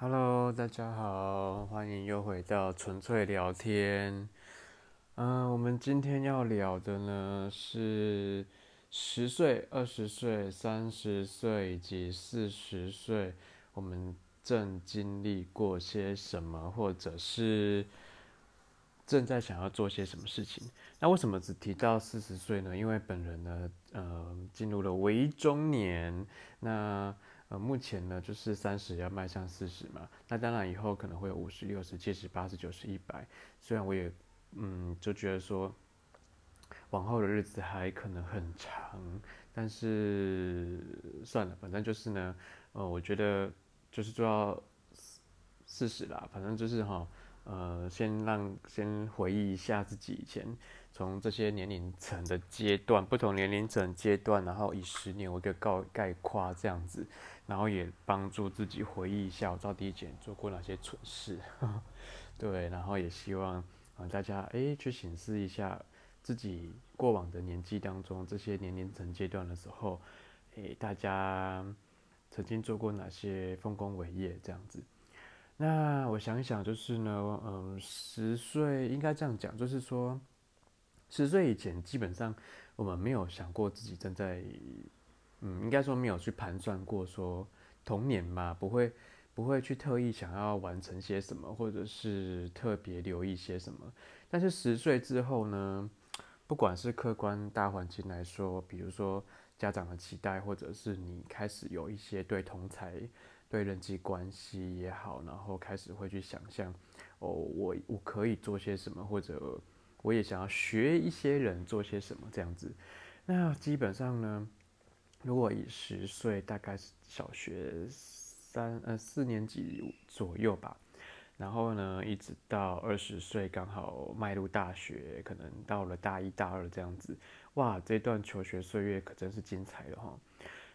Hello，大家好，欢迎又回到纯粹聊天。嗯，我们今天要聊的呢是十岁、二十岁、三十岁以及四十岁，我们正经历过些什么，或者是正在想要做些什么事情。那为什么只提到四十岁呢？因为本人呢，呃，进入了为中年。那呃，目前呢就是三十要迈向四十嘛，那当然以后可能会有五十、六十、七十、八十、九十、一百。虽然我也嗯就觉得说，往后的日子还可能很长，但是算了，反正就是呢，呃，我觉得就是做到四十啦，反正就是哈，呃，先让先回忆一下自己以前从这些年龄层的阶段，不同年龄层阶段，然后以十年为一个概概括这样子。然后也帮助自己回忆一下我到底以前做过哪些蠢事，对，然后也希望啊大家哎去审视一下自己过往的年纪当中这些年龄层阶段的时候，哎大家曾经做过哪些丰功伟业这样子。那我想一想，就是呢，嗯，十岁应该这样讲，就是说十岁以前基本上我们没有想过自己正在。嗯，应该说没有去盘算过，说童年嘛，不会不会去特意想要完成些什么，或者是特别留意些什么。但是十岁之后呢，不管是客观大环境来说，比如说家长的期待，或者是你开始有一些对同才、对人际关系也好，然后开始会去想象，哦，我我可以做些什么，或者我也想要学一些人做些什么这样子。那基本上呢？如果以十岁，大概是小学三呃四年级左右吧，然后呢，一直到二十岁，刚好迈入大学，可能到了大一大二这样子，哇，这段求学岁月可真是精彩的哈。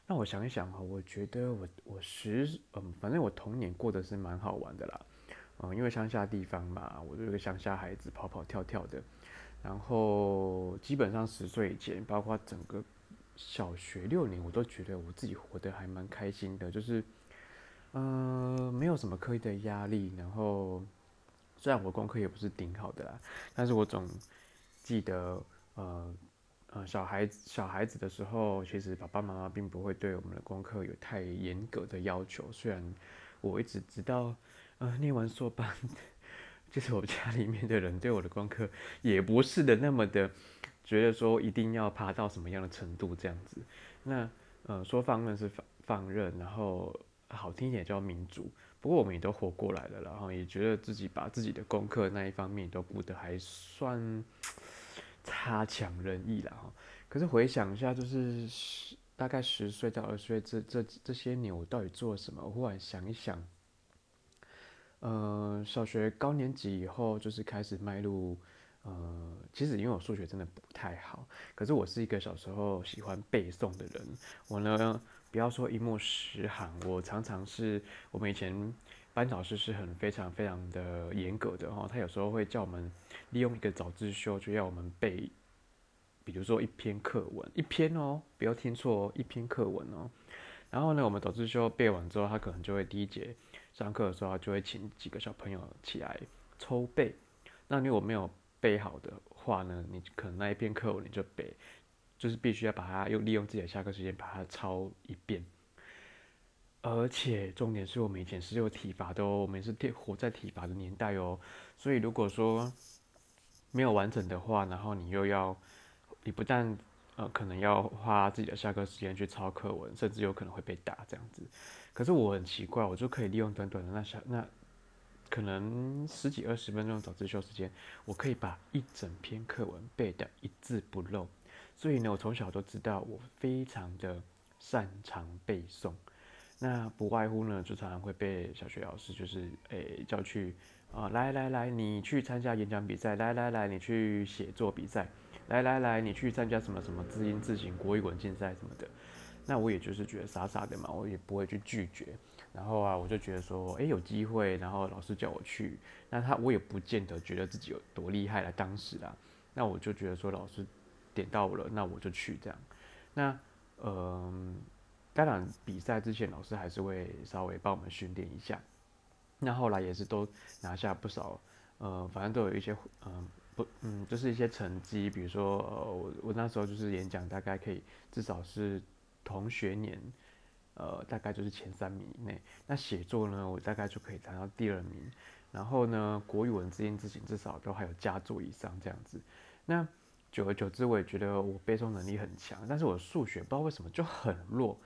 那我想一想哈，我觉得我我十嗯，反正我童年过得是蛮好玩的啦，嗯，因为乡下地方嘛，我就是个乡下孩子，跑跑跳跳的，然后基本上十岁以前，包括整个。小学六年，我都觉得我自己活得还蛮开心的，就是，呃，没有什么刻意的压力。然后，虽然我功课也不是顶好的啦，但是我总记得，呃，呃，小孩小孩子的时候，其实爸爸妈妈并不会对我们的功课有太严格的要求。虽然我一直直到，呃，念完硕班，就是我家里面的人对我的功课也不是的那么的。觉得说一定要爬到什么样的程度这样子，那呃说放任是放放任，然后好听一点叫民主。不过我们也都活过来了，然后也觉得自己把自己的功课那一方面都顾得还算差强人意了哈。可是回想一下，就是大概十岁到二十岁这这这些年，我到底做了什么？我忽然想一想，呃，小学高年级以后就是开始迈入。呃，其实因为我数学真的不太好，可是我是一个小时候喜欢背诵的人。我呢，不要说一目十行，我常常是我们以前班导师是很非常非常的严格的哈，他有时候会叫我们利用一个早自修，就要我们背，比如说一篇课文，一篇哦，不要听错，一篇课文哦。然后呢，我们早自修背完之后，他可能就会第一节上课的时候，就会请几个小朋友起来抽背。那如果没有。背好的话呢，你可能那一篇课文你就背，就是必须要把它用利用自己的下课时间把它抄一遍。而且重点是我们以前是有体罚的哦，我们是活在体罚的年代哦。所以如果说没有完整的话，然后你又要，你不但呃可能要花自己的下课时间去抄课文，甚至有可能会被打这样子。可是我很奇怪，我就可以利用短短的那小那。可能十几二十分钟早自修时间，我可以把一整篇课文背得一字不漏。所以呢，我从小都知道我非常的擅长背诵。那不外乎呢，就常常会被小学老师就是诶叫去啊，来来来，你去参加演讲比赛，来来来，你去写作比赛，来来来，你去参加什么什么字音字形国语文竞赛什么的。那我也就是觉得傻傻的嘛，我也不会去拒绝。然后啊，我就觉得说，哎，有机会，然后老师叫我去，那他我也不见得觉得自己有多厉害了。当时啊，那我就觉得说，老师点到了，那我就去这样。那嗯，当然比赛之前，老师还是会稍微帮我们训练一下。那后来也是都拿下不少，呃，反正都有一些，嗯，不，嗯，就是一些成绩，比如说，呃，我我那时候就是演讲，大概可以至少是同学年，呃，大概就是前三名以内。那写作呢，我大概就可以谈到第二名。然后呢，国语文字音字形至少都还有佳作以上这样子。那久而久之，我也觉得我背诵能力很强，但是我数学不知道为什么就很弱。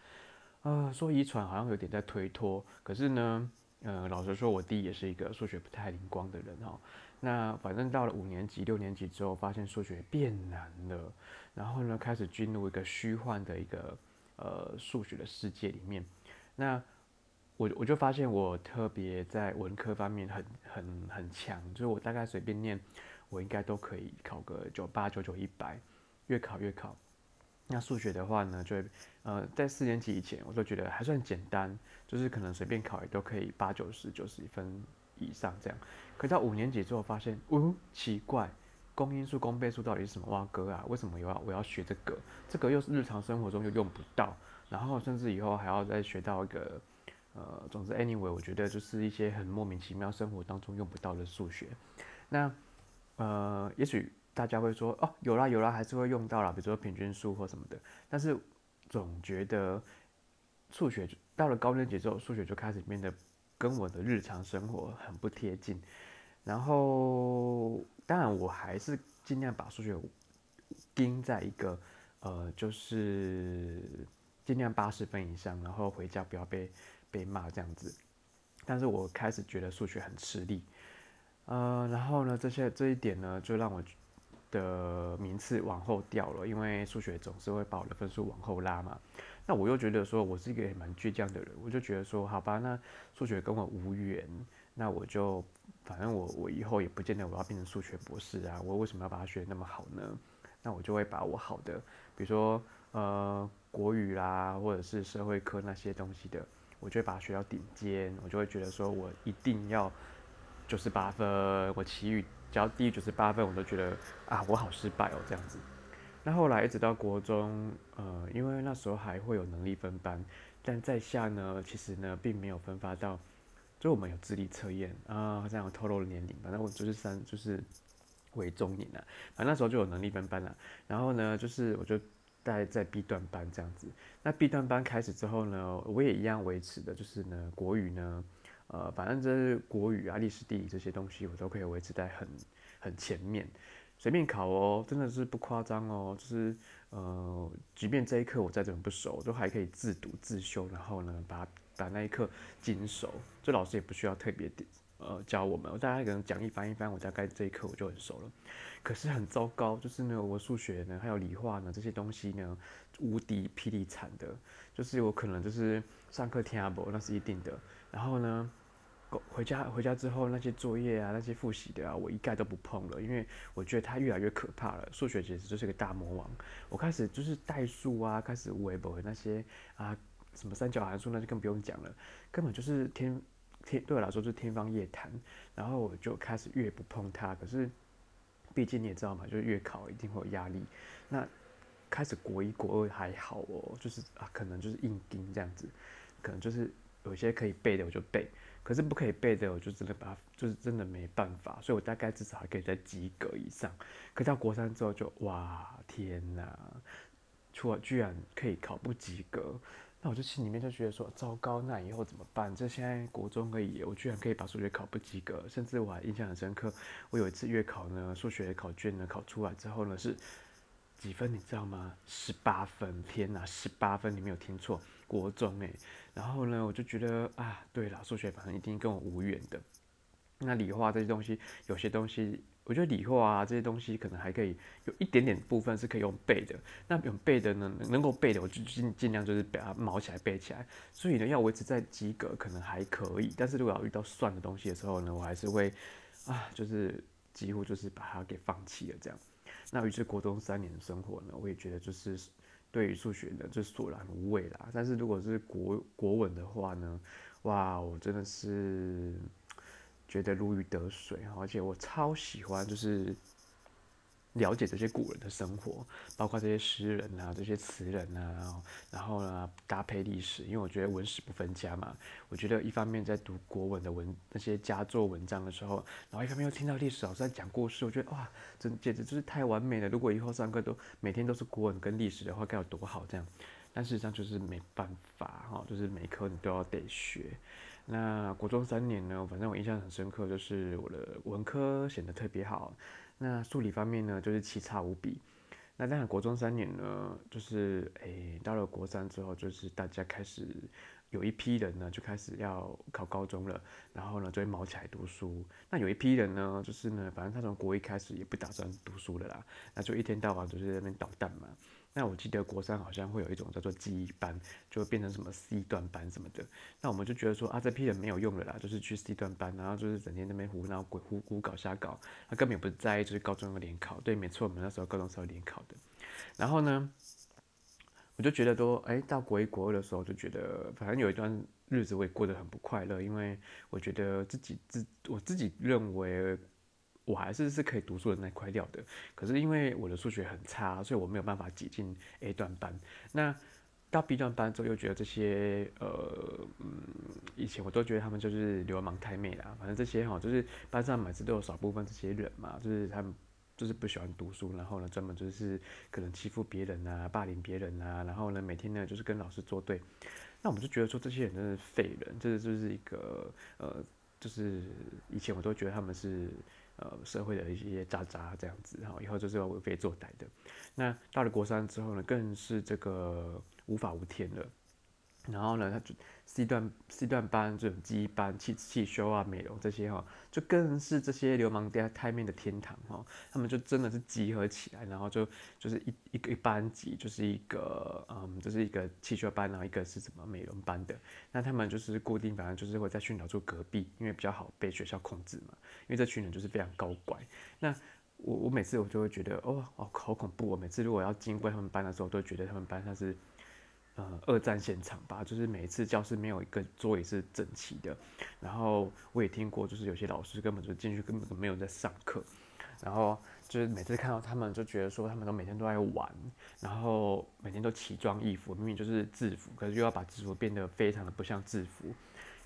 呃，说遗传好像有点在推脱，可是呢，呃，老实说，我弟也是一个数学不太灵光的人哈。那反正到了五年级、六年级之后，发现数学变难了，然后呢，开始进入一个虚幻的一个呃数学的世界里面。那我我就发现我特别在文科方面很很很强，就是我大概随便念，我应该都可以考个九八九九一百，越考越考。那数学的话呢，就呃在四年级以前，我都觉得还算简单，就是可能随便考也都可以八九十九十分以上这样。可到五年级之后发现，哦，奇怪，公因数、公倍数到底是什么哇哥啊？为什么我要我要学这个？这个又是日常生活中又用不到，然后甚至以后还要再学到一个，呃，总之 anyway，我觉得就是一些很莫名其妙生活当中用不到的数学。那呃，也许。大家会说哦，有啦有啦，还是会用到啦，比如说平均数或什么的。但是总觉得数学到了高年级之后，数学就开始变得跟我的日常生活很不贴近。然后当然我还是尽量把数学盯在一个呃，就是尽量八十分以上，然后回家不要被被骂这样子。但是我开始觉得数学很吃力，呃，然后呢，这些这一点呢，就让我。的名次往后掉了，因为数学总是会把我的分数往后拉嘛。那我又觉得说我是一个蛮倔强的人，我就觉得说好吧，那数学跟我无缘，那我就反正我我以后也不见得我要变成数学博士啊，我为什么要把它学那么好呢？那我就会把我好的，比如说呃国语啦，或者是社会科那些东西的，我就会把它学到顶尖，我就会觉得说我一定要九十八分，我其余。只要低于九十八分，我都觉得啊，我好失败哦，这样子。那后来一直到国中，呃，因为那时候还会有能力分班，但在下呢，其实呢，并没有分发到，就我们有智力测验啊，好像有透露了年龄，反正我就是三，就是为中年了。反正那时候就有能力分班了。然后呢，就是我就待在 B 段班这样子。那 B 段班开始之后呢，我也一样维持的，就是呢，国语呢。呃，反正这国语啊、历史、地理这些东西，我都可以维持在很很前面，随便考哦，真的是不夸张哦。就是呃，即便这一课我再怎么不熟，都还可以自读自修，然后呢，把把那一课精熟。这老师也不需要特别呃教我们，我大概可能讲义翻一翻，我大概这一课我就很熟了。可是很糟糕，就是呢，我数学呢，还有理化呢，这些东西呢，无敌霹雳惨的，就是我可能就是上课听不，那是一定的。然后呢，回家回家之后那些作业啊，那些复习的啊，我一概都不碰了，因为我觉得它越来越可怕了。数学简直就是个大魔王。我开始就是代数啊，开始微博那些啊，什么三角函数那就更不用讲了，根本就是天天对我来说就是天方夜谭。然后我就开始越不碰它。可是，毕竟你也知道嘛，就是月考一定会有压力。那开始国一国二还好哦，就是啊，可能就是硬盯这样子，可能就是。有些可以背的我就背，可是不可以背的我就真的把，就是真的没办法，所以我大概至少还可以在及格以上。可到国三之后就哇天哪，出了居然可以考不及格，那我就心里面就觉得说糟糕，那以后怎么办？这现在国中而已，我居然可以把数学考不及格，甚至我还印象很深刻，我有一次月考呢，数学考卷呢考出来之后呢是几分你知道吗？十八分，天哪，十八分，你没有听错。国中诶，然后呢，我就觉得啊，对了，数学反正一定跟我无缘的。那理化这些东西，有些东西，我觉得理化啊这些东西可能还可以有一点点部分是可以用背的。那用背的呢，能够背的，我就尽尽量就是把它毛起来背起来。所以呢，要维持在及格可能还可以，但是如果要遇到算的东西的时候呢，我还是会啊，就是几乎就是把它给放弃了这样。那于是国中三年的生活呢，我也觉得就是。对于数学呢，就索然无味啦。但是如果是国国文的话呢，哇，我真的是觉得如鱼得水而且我超喜欢，就是了解这些古人的生活，包括这些诗人啊，这些词人啊，然后呢搭配历史，因为我觉得文史不分家嘛。我觉得一方面在读国文的文那些佳作文章的时候，然后一方面又听到历史老师在讲故事，我觉得哇，真简直就是太完美了。如果以后上课都每天都是国文跟历史的话，该有多好这样。但事实上就是没办法哈，就是每科你都要得学。那国中三年呢，反正我印象很深刻，就是我的文科显得特别好。那数理方面呢，就是奇差无比。那当然，国中三年呢，就是诶，到了国三之后，就是大家开始有一批人呢，就开始要考高中了，然后呢，就会毛起来读书。那有一批人呢，就是呢，反正他从国一开始也不打算读书了啦，那就一天到晚就是在那边捣蛋嘛。那我记得国三好像会有一种叫做记忆班，就变成什么 C 段班什么的。那我们就觉得说啊，这批人没有用了啦，就是去 C 段班，然后就是整天那边胡闹鬼胡胡搞瞎搞，他根本也不在意，就是高中的联考。对，没错，我们那时候高中是要联考的。然后呢，我就觉得说，哎，到国一国二的时候，就觉得反正有一段日子我也过得很不快乐，因为我觉得自己自我自己认为。我还是是可以读书的那块料的，可是因为我的数学很差，所以我没有办法挤进 A 段班。那到 B 段班之后，又觉得这些呃嗯，以前我都觉得他们就是流氓太妹啦。反正这些哈，就是班上每次都有少部分这些人嘛，就是他们就是不喜欢读书，然后呢，专门就是可能欺负别人啊，霸凌别人啊，然后呢，每天呢就是跟老师作对。那我们就觉得说，这些人真是废人，这就是一个呃，就是以前我都觉得他们是。呃，社会的一些渣渣这样子，然后，以后就是要为非作歹的。那到了国三之后呢，更是这个无法无天了。然后呢，他就 C 段 C 段班这种记忆班、汽汽修啊、美容这些哈，就更是这些流氓店台面的天堂哈。他们就真的是集合起来，然后就就是一一个班级，就是一个嗯，就是一个汽修班，然后一个是什么美容班的。那他们就是固定，反正就是会在训导处隔壁，因为比较好被学校控制嘛。因为这群人就是非常高乖。那我我每次我就会觉得哦哦好恐怖。我每次如果要经过他们班的时候，都觉得他们班像是。呃，二战现场吧，就是每一次教室没有一个座椅是整齐的。然后我也听过，就是有些老师根本就进去根本就没有在上课。然后就是每次看到他们，就觉得说他们都每天都在玩，然后每天都奇装异服，明明就是制服，可是又要把制服变得非常的不像制服，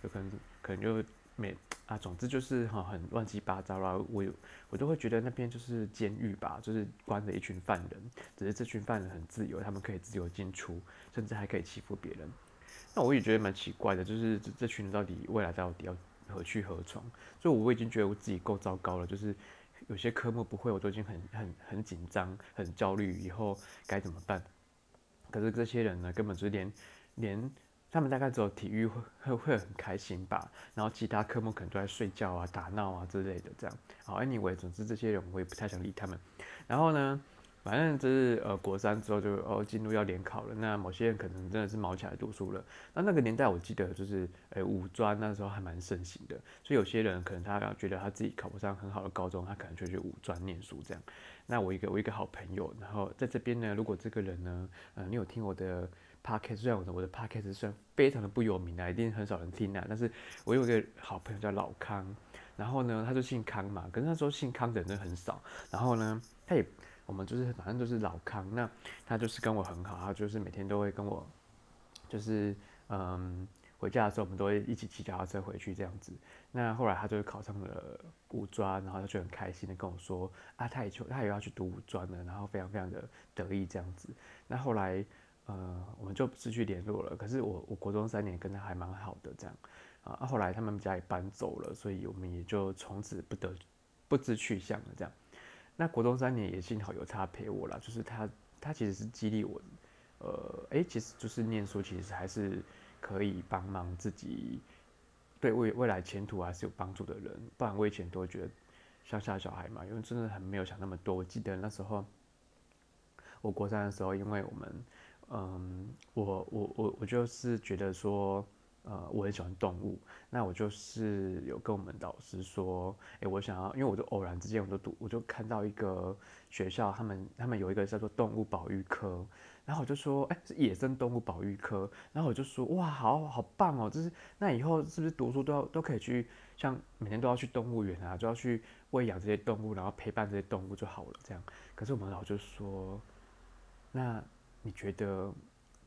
有可能可能就。没啊，总之就是哈，很乱七八糟啦。我我都会觉得那边就是监狱吧，就是关着一群犯人，只是这群犯人很自由，他们可以自由进出，甚至还可以欺负别人。那我也觉得蛮奇怪的，就是这这群人到底未来到底要何去何从？所以我已经觉得我自己够糟糕了，就是有些科目不会，我都已经很很很紧张、很焦虑，以后该怎么办？可是这些人呢，根本就是连连。他们大概只有体育会会会很开心吧，然后其他科目可能都在睡觉啊、打闹啊之类的这样。好，anyway，总之这些人我也不太想理他们。然后呢，反正就是呃，国三之后就哦进入要联考了。那某些人可能真的是毛起来读书了。那那个年代我记得就是诶五专那时候还蛮盛行的，所以有些人可能他觉得他自己考不上很好的高中，他可能就去五专念书这样。那我一个我一个好朋友，然后在这边呢，如果这个人呢，嗯，你有听我的。Podcast 虽然我的我的 Podcast 虽然非常的不有名啊，一定很少人听啊，但是我有一个好朋友叫老康，然后呢，他就姓康嘛，可是那时候姓康的人很少，然后呢，他也我们就是反正就是老康，那他就是跟我很好，他就是每天都会跟我，就是嗯回家的时候我们都会一起骑脚踏车回去这样子，那后来他就考上了五专，然后他就很开心的跟我说啊，他也去他也要去读五专了，然后非常非常的得意这样子，那后来。呃，我们就失去联络了。可是我我国中三年跟他还蛮好的，这样啊。后来他们家也搬走了，所以我们也就从此不得不知去向了。这样，那国中三年也幸好有他陪我了，就是他他其实是激励我，呃，哎，其实就是念书，其实还是可以帮忙自己，对未未来前途还是有帮助的人。不然我以前都会觉得乡下小孩嘛，因为真的很没有想那么多。我记得那时候我国三的时候，因为我们。嗯，我我我我就是觉得说，呃，我很喜欢动物，那我就是有跟我们导师说，哎，我想要，因为我就偶然之间我就读，我就看到一个学校，他们他们有一个叫做动物保育科，然后我就说，哎，是野生动物保育科，然后我就说，哇，好好棒哦，就是那以后是不是读书都要都可以去像每天都要去动物园啊，就要去喂养这些动物，然后陪伴这些动物就好了。这样，可是我们老就说，那你觉得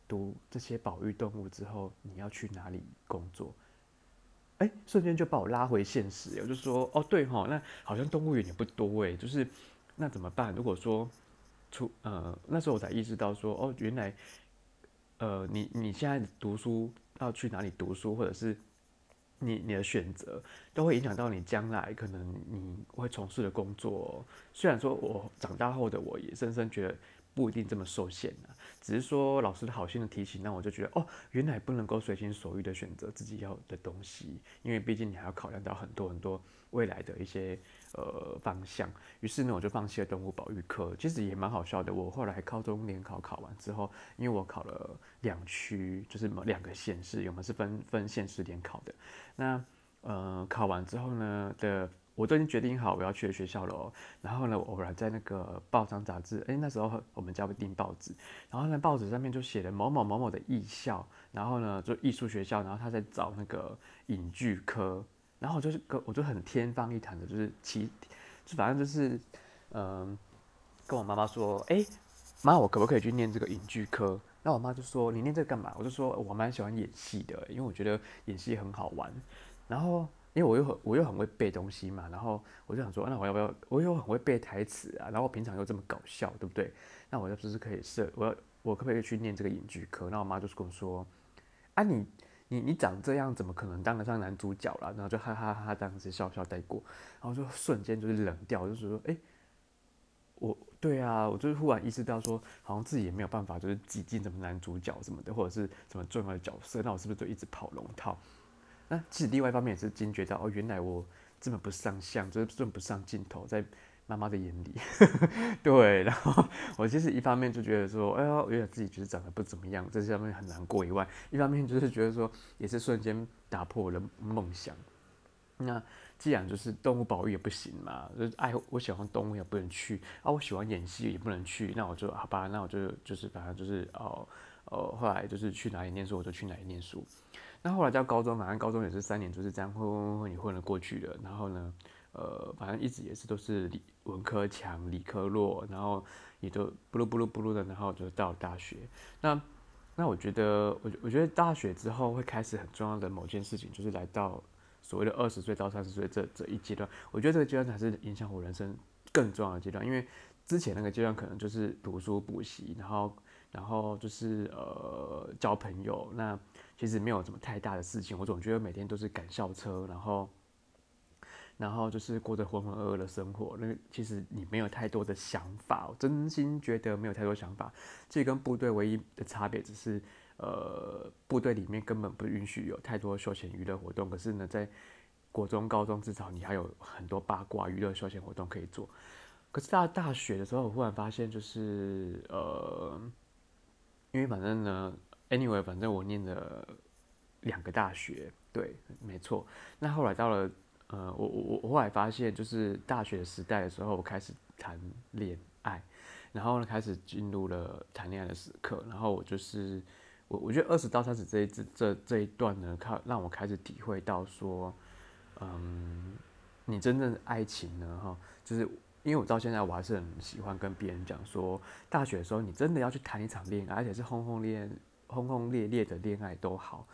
读这些保育动物之后，你要去哪里工作？哎，瞬间就把我拉回现实。我就说，哦，对哈，那好像动物园也不多哎，就是那怎么办？如果说出呃，那时候我才意识到说，哦，原来呃，你你现在读书要去哪里读书，或者是你你的选择，都会影响到你将来可能你会从事的工作。虽然说我长大后的我也深深觉得。不一定这么受限啊，只是说老师的好心的提醒，那我就觉得哦，原来不能够随心所欲的选择自己要的东西，因为毕竟你还要考量到很多很多未来的一些呃方向。于是呢，我就放弃了动物保育课。其实也蛮好笑的，我后来高中联考考完之后，因为我考了两区，就是两个县市，我们是分分县市联考的。那呃考完之后呢的。我都已经决定好我要去的学校了，然后呢，我偶然在那个报章杂志，哎，那时候我们家会订报纸，然后呢，报纸上面就写了某某某某的艺校，然后呢，就艺术学校，然后他在找那个影剧科，然后我就是我就很天方夜谭的，就是其，就反正就是，嗯，跟我妈妈说，哎，妈，我可不可以去念这个影剧科？那我妈就说，你念这个干嘛？我就说我蛮喜欢演戏的，因为我觉得演戏很好玩，然后。因为我又很我又很会背东西嘛，然后我就想说，那我要不要？我又很会背台词啊，然后我平常又这么搞笑，对不对？那我要不是可以设？我要我可不可以去念这个影剧课？那我妈就是跟我说，啊，你你你长这样，怎么可能当得上男主角啦？然后就哈哈哈哈这样子笑笑带过，然后就瞬间就是冷掉，就是说，哎，我对啊，我就是忽然意识到说，好像自己也没有办法，就是挤进什么男主角什么的，或者是什么重要的角色，那我是不是就一直跑龙套？那其实另外一方面也是惊觉到哦，原来我这么不上相，就是这么不上镜头，在妈妈的眼里，对。然后我其实一方面就觉得说，哎呦，原来自己其实长得不怎么样，这上面很难过以外，一方面就是觉得说，也是瞬间打破我的梦想。那既然就是动物保育也不行嘛，就是爱我喜欢动物也不能去啊，我喜欢演戏也不能去，那我就好吧，那我就就是反正就是哦哦，后来就是去哪里念书我就去哪里念书。那后来到高中，反正高中也是三年，就是这样混混混混也混了过去了。然后呢，呃，反正一直也是都是理文科强，理科弱，然后也都不噜不噜不噜的，然后就到了大学。那那我觉得，我我觉得大学之后会开始很重要的某件事情，就是来到所谓的二十岁到三十岁这这一阶段。我觉得这个阶段才是影响我人生更重要的阶段，因为之前那个阶段可能就是读书补习，然后。然后就是呃交朋友，那其实没有什么太大的事情。我总觉得每天都是赶校车，然后然后就是过着浑浑噩噩的生活。那其实你没有太多的想法，我真心觉得没有太多想法。这跟部队唯一的差别只是，呃，部队里面根本不允许有太多休闲娱乐活动。可是呢，在国中、高中至少你还有很多八卦娱乐休闲活动可以做。可是到大学的时候，我忽然发现就是呃。因为反正呢，anyway，反正我念了两个大学，对，没错。那后来到了，呃，我我我后来发现，就是大学时代的时候，我开始谈恋爱，然后呢，开始进入了谈恋爱的时刻。然后我就是，我我觉得二十到三十这一这这这一段呢，靠让我开始体会到说，嗯，你真正的爱情呢，哈，就是。因为我到现在我还是很喜欢跟别人讲说，大学的时候你真的要去谈一场恋爱，而且是轰轰烈烈轰轰烈烈的恋爱都好，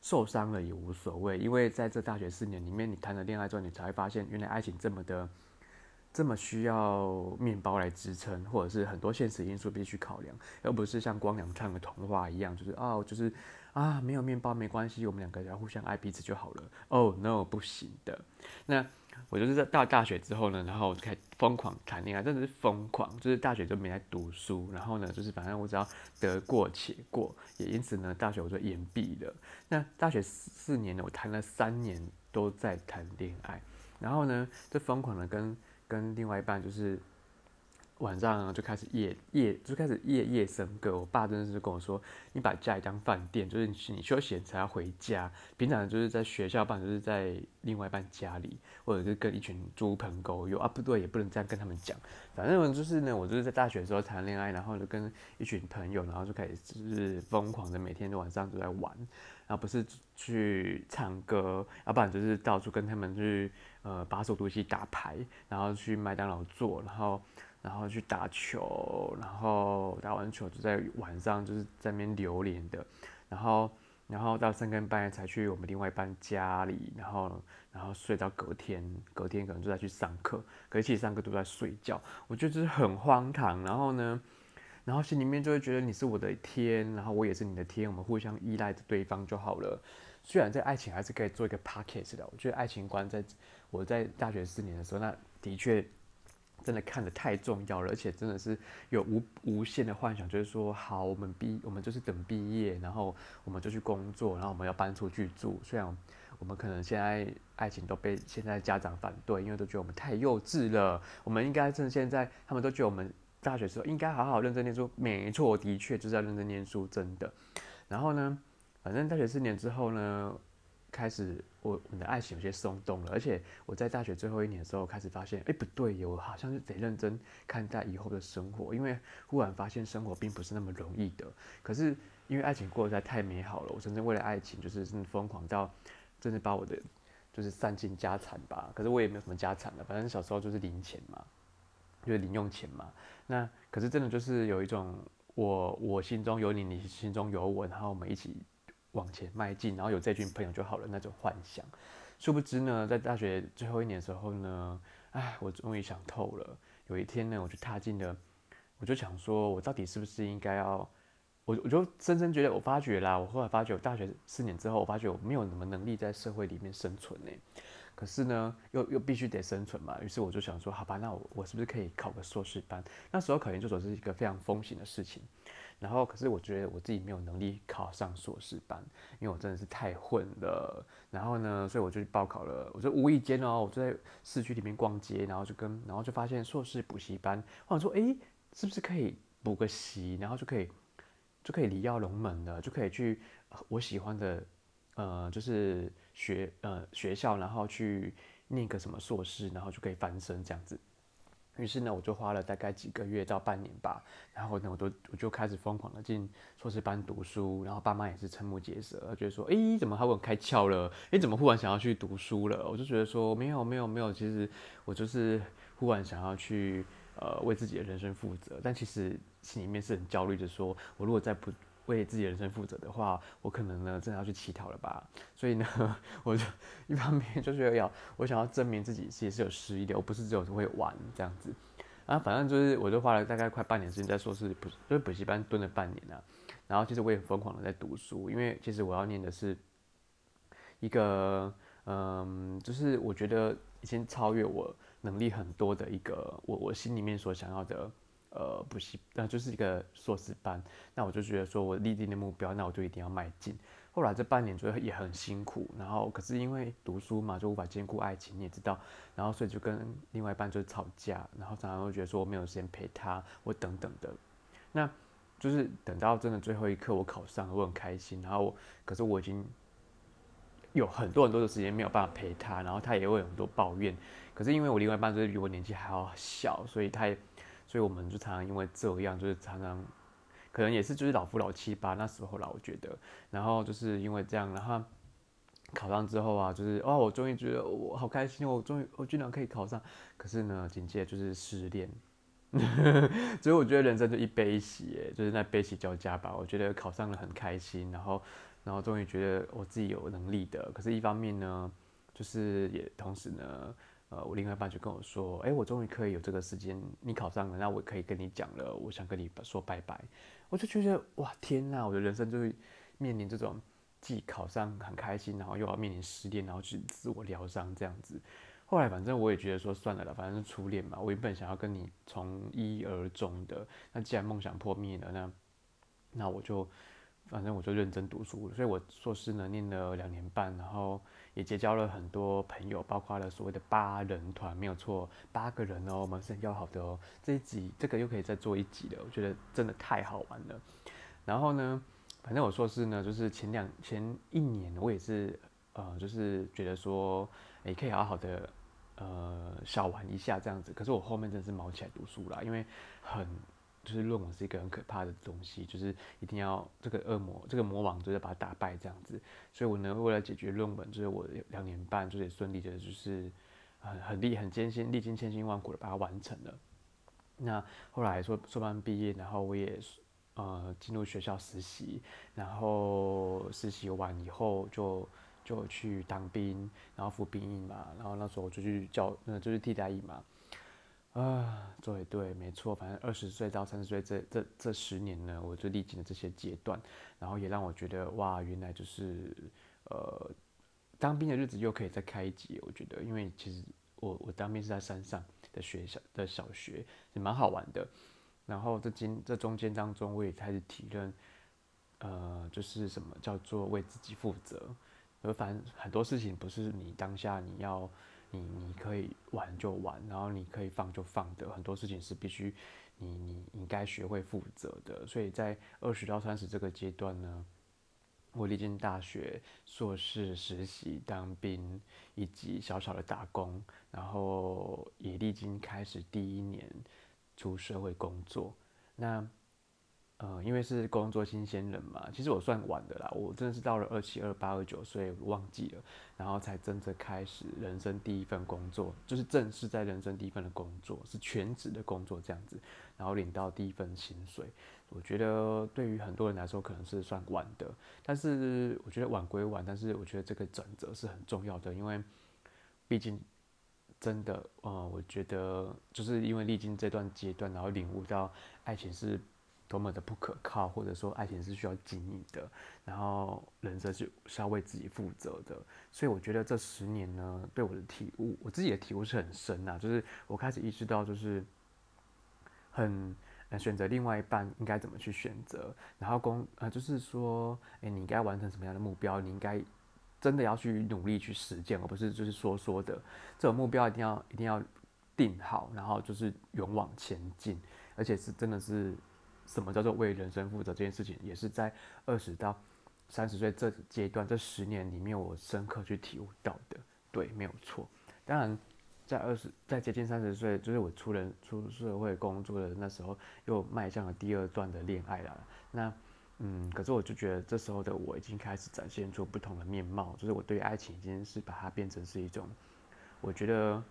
受伤了也无所谓。因为在这大学四年里面，你谈了恋爱之后，你才会发现原来爱情这么的这么需要面包来支撑，或者是很多现实因素必须考量，而不是像光良唱的童话一样，就是哦，就是啊，没有面包没关系，我们两个只要互相爱彼此就好了。Oh no，不行的。那。我就是在到大学之后呢，然后我就开始疯狂谈恋爱，真的是疯狂。就是大学就没在读书，然后呢，就是反正我只要得过且过，也因此呢，大学我就延毕了。那大学四年呢，我谈了三年都在谈恋爱，然后呢，就疯狂的跟跟另外一半就是。晚上就开始夜夜就开始夜夜笙歌。我爸真的是跟我说：“你把家里当饭店，就是你休闲才要回家。平常就是在学校办，就是在另外一半家里，或者是跟一群猪朋狗友啊，不对，也不能这样跟他们讲。反正就是呢，我就是在大学的时候谈恋爱，然后就跟一群朋友，然后就开始就是疯狂的每天晚上都在玩。然后不是去唱歌，要不然就是到处跟他们去呃把手东西打牌，然后去麦当劳做，然后然后去打球，然后打完球就在晚上就是在那边流连的，然后然后到三更半夜才去我们另外一班家里，然后然后睡到隔天，隔天可能就再去上课，可是其实上课都在睡觉，我觉得就是很荒唐，然后呢？然后心里面就会觉得你是我的天，然后我也是你的天，我们互相依赖着对方就好了。虽然在爱情还是可以做一个 package 的，我觉得爱情观在我在大学四年的时候，那的确真的看得太重要了，而且真的是有无无限的幻想，就是说好，我们毕我们就是等毕业，然后我们就去工作，然后我们要搬出去住。虽然我们可能现在爱情都被现在家长反对，因为都觉得我们太幼稚了，我们应该趁现在，他们都觉得我们。大学时候应该好好认真念书，没错，的确就是要认真念书，真的。然后呢，反正大学四年之后呢，开始我我们的爱情有些松动了，而且我在大学最后一年的时候开始发现，哎，不对，我好像是得认真看待以后的生活，因为忽然发现生活并不是那么容易的。可是因为爱情过得在太美好了，我真正为了爱情就是真的疯狂到，真的把我的就是散尽家产吧。可是我也没有什么家产了，反正小时候就是零钱嘛。就是零用钱嘛，那可是真的就是有一种我我心中有你，你心中有我，然后我们一起往前迈进，然后有这群朋友就好了那种幻想。殊不知呢，在大学最后一年的时候呢，唉，我终于想透了。有一天呢，我就踏进了，我就想说，我到底是不是应该要，我我就深深觉得，我发觉啦，我后来发觉，我大学四年之后，我发觉我没有什么能力在社会里面生存呢。可是呢，又又必须得生存嘛，于是我就想说，好吧，那我我是不是可以考个硕士班？那时候考研究所是一个非常风险的事情，然后可是我觉得我自己没有能力考上硕士班，因为我真的是太混了。然后呢，所以我就去报考了。我就无意间哦，我就在市区里面逛街，然后就跟，然后就发现硕士补习班，我想说，哎，是不是可以补个习，然后就可以就可以离耀龙门了，就可以去我喜欢的。呃，就是学呃学校，然后去念个什么硕士，然后就可以翻身这样子。于是呢，我就花了大概几个月到半年吧，然后呢，我都我就开始疯狂的进硕士班读书，然后爸妈也是瞠目结舌，觉得说，哎，怎么他我开窍了？哎，怎么忽然想要去读书了？我就觉得说，没有没有没有，其实我就是忽然想要去呃为自己的人生负责，但其实心里面是很焦虑的，说我如果再不。为自己人生负责的话，我可能呢真的要去乞讨了吧。所以呢，我就一方面就是要我想要证明自己其实是有实力的，我不是只有会玩这样子。啊，反正就是我就花了大概快半年时间在硕士补，就是补习班蹲了半年啊。然后其实我也疯狂的在读书，因为其实我要念的是一个，嗯，就是我觉得已经超越我能力很多的一个，我我心里面所想要的。呃，补习那就是一个硕士班，那我就觉得说我立定的目标，那我就一定要迈进。后来这半年就也很辛苦，然后可是因为读书嘛，就无法兼顾爱情，你也知道，然后所以就跟另外一半就吵架，然后常常会觉得说我没有时间陪他，或等等的。那就是等到真的最后一刻我考上了，我很开心，然后可是我已经有很多很多的时间没有办法陪他，然后他也会有很多抱怨。可是因为我另外一半就是比我年纪还要小，所以他也。所以我们就常常因为这样，就是常常可能也是就是老夫老妻吧，那时候啦，我觉得，然后就是因为这样，然后考上之后啊，就是哦，我终于觉得我好开心，我终于我居然可以考上。可是呢，紧接着就是失恋，所以我觉得人生就一悲喜，哎，就是那悲喜交加吧。我觉得考上了很开心，然后然后终于觉得我自己有能力的。可是，一方面呢，就是也同时呢。呃，我另外一半就跟我说：“哎，我终于可以有这个时间，你考上了，那我可以跟你讲了，我想跟你说拜拜。”我就觉得哇，天哪！我的人生就是面临这种既考上很开心，然后又要面临失恋，然后去自我疗伤这样子。后来反正我也觉得说算了了，反正是初恋嘛，我原本想要跟你从一而终的。那既然梦想破灭了，那那我就反正我就认真读书。所以我硕士呢念了两年半，然后。也结交了很多朋友，包括了所谓的八人团，没有错，八个人哦，我们是很要好的哦。这一集这个又可以再做一集了，我觉得真的太好玩了。然后呢，反正我硕士呢，就是前两前一年，我也是呃，就是觉得说，也可以好好的呃小玩一下这样子。可是我后面真的是毛起来读书了，因为很就是论文是一个很可怕的东西，就是一定要这个恶魔，这个魔王就是把它打败这样子。所以我呢，为了解决论文，就是我两年半就是顺利的，就是很很历很艰辛，历经千辛万苦的把它完成了。那后来说硕班毕业，然后我也呃进入学校实习，然后实习完以后就就去当兵，然后服兵役嘛，然后那时候就去教，那就是替代役嘛。啊，对对，没错，反正二十岁到三十岁这这这十年呢，我就历经了这些阶段，然后也让我觉得哇，原来就是呃，当兵的日子又可以再开一集。我觉得，因为其实我我当兵是在山上的学校的小学，也蛮好玩的。然后这今这中间当中，我也开始体认，呃，就是什么叫做为自己负责。而反正很多事情不是你当下你要。你你可以玩就玩，然后你可以放就放的，很多事情是必须你你应该学会负责的。所以在二十到三十这个阶段呢，我历经大学、硕士、实习、当兵以及小小的打工，然后也历经开始第一年出社会工作。那呃，因为是工作新鲜人嘛，其实我算晚的啦。我真的是到了二七、二八、二九岁忘记了，然后才真正开始人生第一份工作，就是正式在人生第一份的工作，是全职的工作这样子，然后领到第一份薪水。我觉得对于很多人来说可能是算晚的，但是我觉得晚归晚，但是我觉得这个转折是很重要的，因为毕竟真的，呃，我觉得就是因为历经这段阶段，然后领悟到爱情是。多么的不可靠，或者说爱情是需要经营的，然后人生是是要为自己负责的，所以我觉得这十年呢，对我的体悟，我自己的体悟是很深呐，就是我开始意识到，就是很选择另外一半应该怎么去选择，然后公呃，就是说，哎，你应该完成什么样的目标，你应该真的要去努力去实践，而不是就是说说的，这种目标一定要一定要定好，然后就是勇往前进，而且是真的是。什么叫做为人生负责这件事情，也是在二十到三十岁这阶段这十年里面，我深刻去体悟到的。对，没有错。当然，在二十在接近三十岁，就是我出人出社会工作的那时候，又迈向了第二段的恋爱了。那，嗯，可是我就觉得这时候的我已经开始展现出不同的面貌，就是我对爱情已经是把它变成是一种，我觉得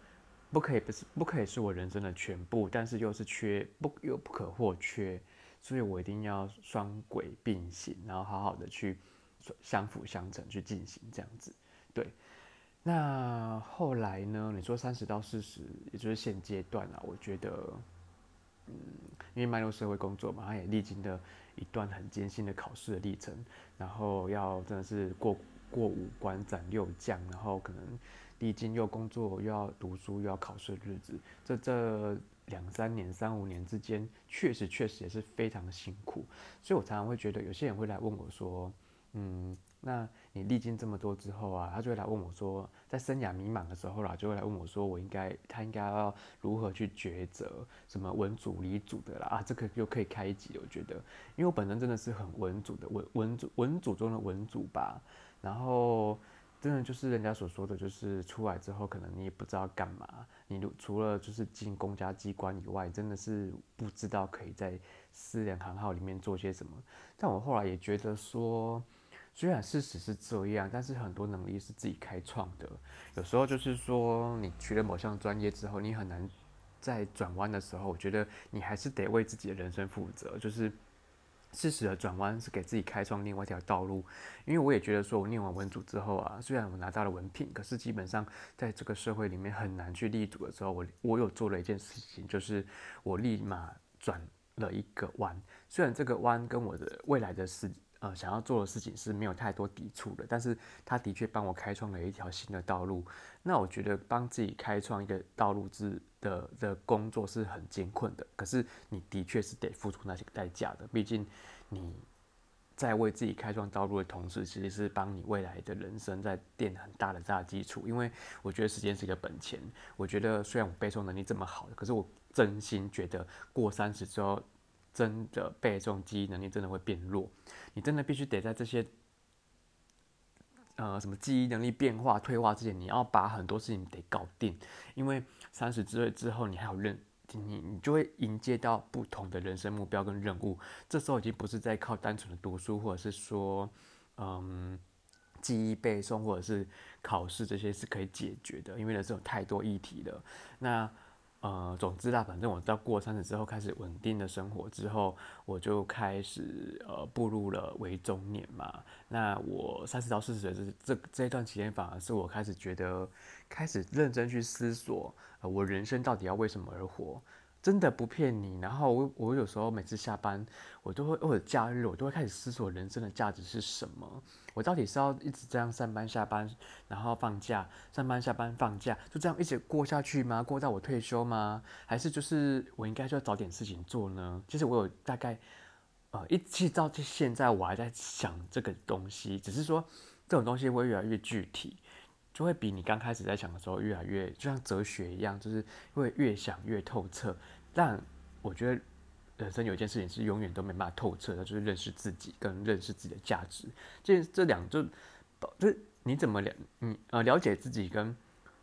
不可以不是不可以是我人生的全部，但是又是缺不又不可或缺。所以我一定要双轨并行，然后好好的去相辅相成去进行这样子。对，那后来呢？你说三十到四十，也就是现阶段啊，我觉得，嗯，因为迈入社会工作嘛，他也历经了一段很艰辛的考试的历程，然后要真的是过过五关斩六将，然后可能历经又工作又要读书又要考试的日子，这这。两三年、三五年之间，确实确实也是非常的辛苦，所以我常常会觉得，有些人会来问我说：“嗯，那你历经这么多之后啊，他就会来问我说，在生涯迷茫的时候啦，就会来问我说，我应该他应该要如何去抉择，什么文主理主的啦啊，这个又可以开一集，我觉得，因为我本人真的是很文主的文文主文主中的文主吧，然后。真的就是人家所说的，就是出来之后，可能你也不知道干嘛。你除了就是进公家机关以外，真的是不知道可以在私人行号里面做些什么。但我后来也觉得说，虽然事实是这样，但是很多能力是自己开创的。有时候就是说，你学了某项专业之后，你很难在转弯的时候，我觉得你还是得为自己的人生负责，就是。适时的转弯是给自己开创另外一条道路，因为我也觉得说，我念完文组之后啊，虽然我拿到了文凭，可是基本上在这个社会里面很难去立足的时候，我我有做了一件事情，就是我立马转了一个弯。虽然这个弯跟我的未来的事呃想要做的事情是没有太多抵触的，但是它的确帮我开创了一条新的道路。那我觉得帮自己开创一个道路之。的的工作是很艰困的，可是你的确是得付出那些代价的。毕竟你在为自己开创道路的同时，其实是帮你未来的人生在垫很大的大基础。因为我觉得时间是一个本钱。我觉得虽然我背诵能力这么好，可是我真心觉得过三十之后，真的背诵记忆能力真的会变弱。你真的必须得在这些。呃，什么记忆能力变化退化之前，你要把很多事情得搞定，因为三十岁之后，你还有任你你就会迎接到不同的人生目标跟任务。这时候已经不是在靠单纯的读书，或者是说，嗯，记忆背诵或者是考试这些是可以解决的，因为呢这种太多议题了。那呃，总之啦，反正我到过三十之后开始稳定的生活之后，我就开始呃步入了为中年嘛。那我三十到四十岁这这这一段期间，反而是我开始觉得开始认真去思索，呃，我人生到底要为什么而活。真的不骗你，然后我我有时候每次下班，我都会或者假日，我都会开始思索人生的价值是什么。我到底是要一直这样上班下班，然后放假，上班下班放假，就这样一直过下去吗？过到我退休吗？还是就是我应该就要找点事情做呢？其实我有大概，呃，一直到现在我还在想这个东西，只是说这种东西会越来越具体。就会比你刚开始在想的时候越来越，就像哲学一样，就是会越想越透彻。但我觉得人生有一件事情是永远都没办法透彻的，就是认识自己跟认识自己的价值。这这两就就是你怎么了，你呃了解自己跟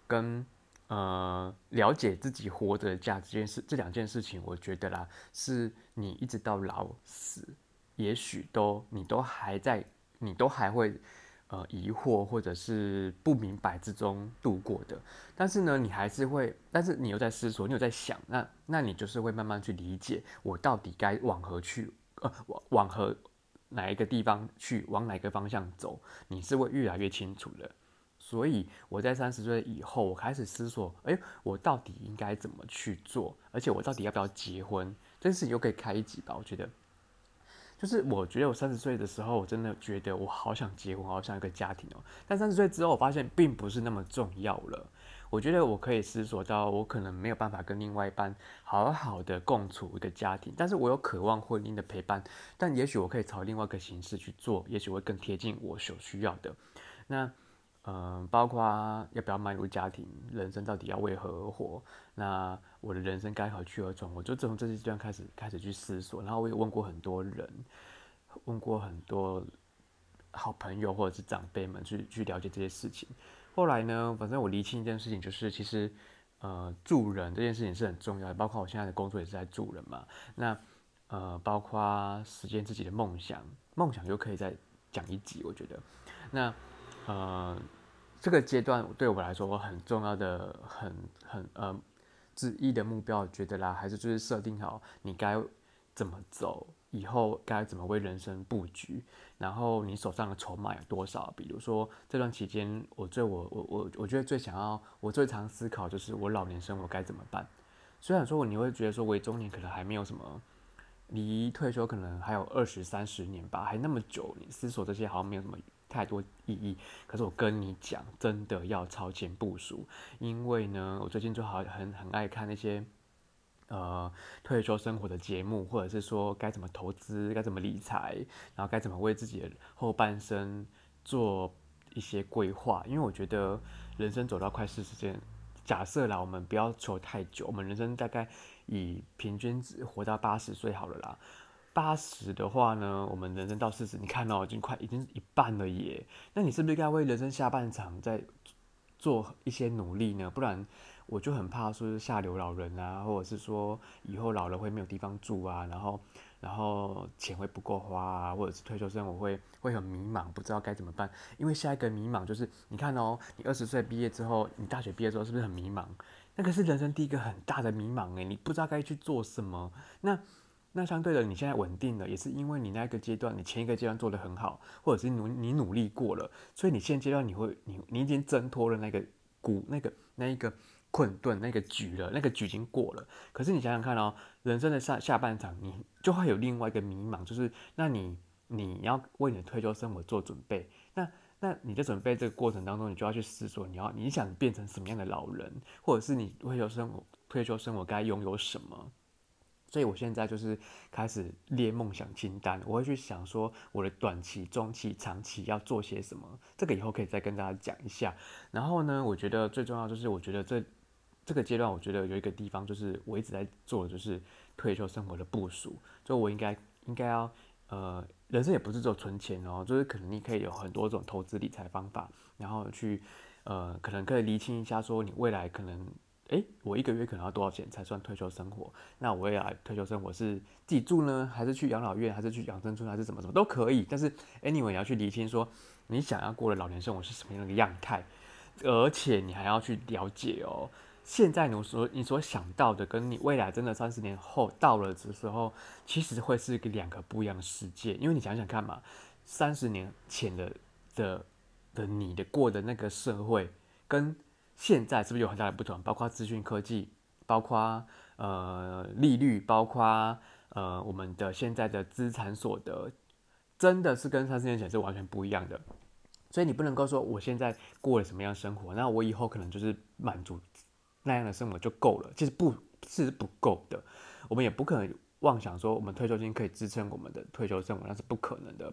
跟呃了解自己活着的价值这件事，这两件事情，我觉得啦，是你一直到老死，也许都你都还在，你都还会。呃，疑惑或者是不明白之中度过的，但是呢，你还是会，但是你又在思索，你有在想，那那你就是会慢慢去理解，我到底该往何去，呃，往往何哪一个地方去，往哪个方向走，你是会越来越清楚的。所以我在三十岁以后，我开始思索，哎，我到底应该怎么去做，而且我到底要不要结婚，这是又可以开一集吧，我觉得。就是我觉得我三十岁的时候，我真的觉得我好想结婚，好想一个家庭哦。但三十岁之后，我发现并不是那么重要了。我觉得我可以思索到，我可能没有办法跟另外一半好好的共处一个家庭，但是我有渴望婚姻的陪伴。但也许我可以朝另外一个形式去做，也许会更贴近我所需要的。那。嗯，包括要不要迈入家庭，人生到底要为何而活？那我的人生该何去何从？我就从这阶段开始开始去思索，然后我也问过很多人，问过很多好朋友或者是长辈们去去了解这些事情。后来呢，反正我理清一件事情，就是其实呃助人这件事情是很重要的，包括我现在的工作也是在助人嘛。那呃包括实现自己的梦想，梦想就可以再讲一集，我觉得那。呃，这个阶段对我来说我很重要的、很很呃之一的目标，觉得啦，还是就是设定好你该怎么走，以后该怎么为人生布局，然后你手上的筹码有多少？比如说这段期间，我最我我我我觉得最想要，我最常思考就是我老年生活该怎么办。虽然说你会觉得说为中年可能还没有什么，离退休可能还有二十三十年吧，还那么久，你思索这些好像没有什么。太多意义，可是我跟你讲，真的要超前部署，因为呢，我最近就好很很爱看那些呃退休生活的节目，或者是说该怎么投资，该怎么理财，然后该怎么为自己的后半生做一些规划。因为我觉得人生走到快四十岁，假设啦，我们不要求太久，我们人生大概以平均值活到八十岁好了啦。八十的话呢，我们人生到四十，你看到已经快已经一半了耶。那你是不是该为人生下半场再做一些努力呢？不然我就很怕说是下流老人啊，或者是说以后老了会没有地方住啊，然后然后钱会不够花啊，或者是退休生活会会很迷茫，不知道该怎么办。因为下一个迷茫就是你看哦，你二十岁毕业之后，你大学毕业之后是不是很迷茫？那个是人生第一个很大的迷茫诶，你不知道该去做什么。那那相对的，你现在稳定了，也是因为你那个阶段，你前一个阶段做得很好，或者是努你努力过了，所以你现阶段你会你你已经挣脱了那个股那个那一个困顿那个局了，那个局已经过了。可是你想想看哦，人生的下下半场，你就会有另外一个迷茫，就是那你你要为你的退休生活做准备，那那你在准备这个过程当中，你就要去思索，你要你想变成什么样的老人，或者是你退休生活退休生活该拥有什么。所以，我现在就是开始列梦想清单。我会去想说，我的短期、中期、长期要做些什么。这个以后可以再跟大家讲一下。然后呢，我觉得最重要就是，我觉得这这个阶段，我觉得有一个地方就是我一直在做的，就是退休生活的部署。就我应该应该要呃，人生也不是只有存钱哦，就是可能你可以有很多种投资理财方法，然后去呃，可能可以厘清一下说你未来可能。哎，我一个月可能要多少钱才算退休生活？那我未来退休生活是自己住呢，还是去养老院，还是去养生村，还是怎么怎么都可以。但是，anyway，要去厘清说你想要过的老年生活是什么样的样态，而且你还要去了解哦，现在你所你所想到的，跟你未来真的三十年后到了的时候，其实会是一个两个不一样的世界。因为你想想看嘛，三十年前的的的你的过的那个社会跟。现在是不是有很大的不同？包括资讯科技，包括呃利率，包括呃我们的现在的资产所得，真的是跟三十年前是完全不一样的。所以你不能够说我现在过了什么样生活，那我以后可能就是满足那样的生活就够了。其实不是不够的，我们也不可能妄想说我们退休金可以支撑我们的退休生活，那是不可能的。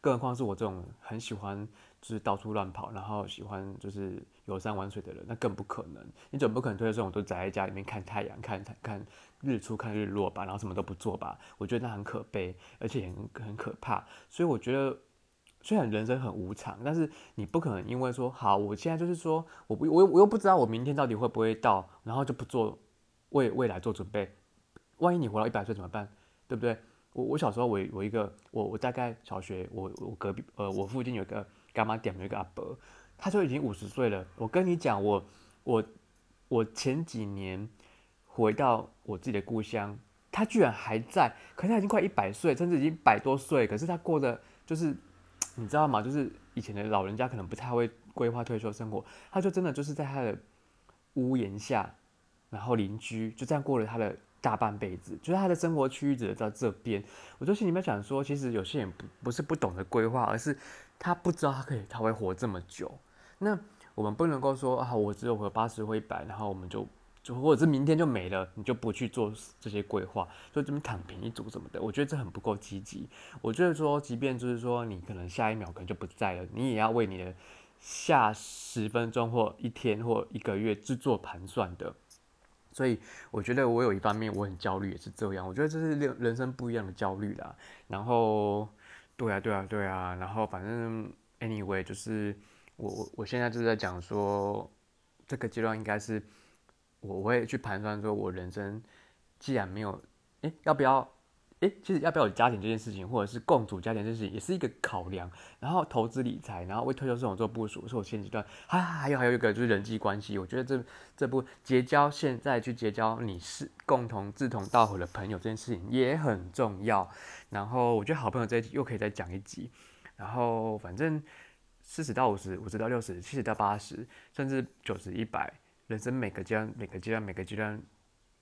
更何况是我这种很喜欢就是到处乱跑，然后喜欢就是游山玩水的人，那更不可能。你总不可能推着这种都宅在家里面看太阳、看看日出、看日落吧，然后什么都不做吧？我觉得那很可悲，而且很很可怕。所以我觉得，虽然人生很无常，但是你不可能因为说好，我现在就是说我不我又我又不知道我明天到底会不会到，然后就不做为未来做准备。万一你活到一百岁怎么办？对不对？我我小时候，我我一个我我大概小学，我我隔壁呃我附近有个干妈店有一个阿伯，他就已经五十岁了。我跟你讲，我我我前几年回到我自己的故乡，他居然还在，可是他已经快一百岁，甚至已经百多岁，可是他过的就是你知道吗？就是以前的老人家可能不太会规划退休生活，他就真的就是在他的屋檐下，然后邻居就这样过了他的。大半辈子，就是他的生活区域只在这边。我就心里面想说，其实有些人不不是不懂得规划，而是他不知道他可以他会活这么久。那我们不能够说啊，我只有活八十或一百，然后我们就就或者是明天就没了，你就不去做这些规划，就这么躺平一族什么的。我觉得这很不够积极。我觉得说，即便就是说你可能下一秒可能就不在了，你也要为你的下十分钟或一天或一个月制作盘算的。所以我觉得我有一方面我很焦虑，也是这样。我觉得这是人人生不一样的焦虑啦。然后，对啊，对啊，对啊。然后反正 anyway，就是我我我现在就是在讲说，这个阶段应该是我会去盘算说，我人生既然没有，哎，要不要？诶，其实要不要有家庭这件事情，或者是共组家庭这件事情，也是一个考量。然后投资理财，然后为退休生活做部署，是我现阶段。还还有还有一个就是人际关系，我觉得这这部结交现在去结交你是共同志同道合的朋友这件事情也很重要。然后我觉得好朋友这一集又可以再讲一集。然后反正四十到五十，五十到六十，七十到八十，甚至九十一百，人生每个阶段每个阶段每个阶段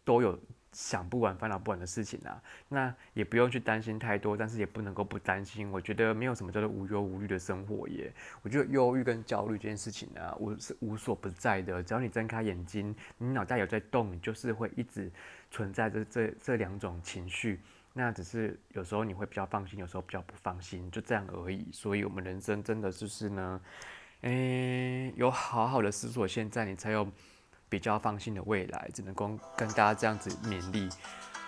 都有。想不完、烦恼不完的事情啊，那也不用去担心太多，但是也不能够不担心。我觉得没有什么叫做无忧无虑的生活耶。我觉得忧郁跟焦虑这件事情呢，我是无所不在的。只要你睁开眼睛，你脑袋有在动，你就是会一直存在着这这两种情绪。那只是有时候你会比较放心，有时候比较不放心，就这样而已。所以，我们人生真的就是呢，诶，有好好的思索，现在你才有。比较放心的未来，只能够跟大家这样子勉励。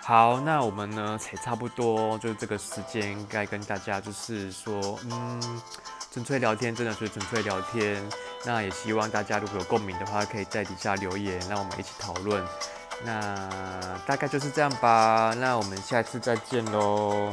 好，那我们呢才差不多，就是这个时间该跟大家就是说，嗯，纯粹聊天真的是纯粹聊天。那也希望大家如果有共鸣的话，可以在底下留言，让我们一起讨论。那大概就是这样吧。那我们下次再见喽。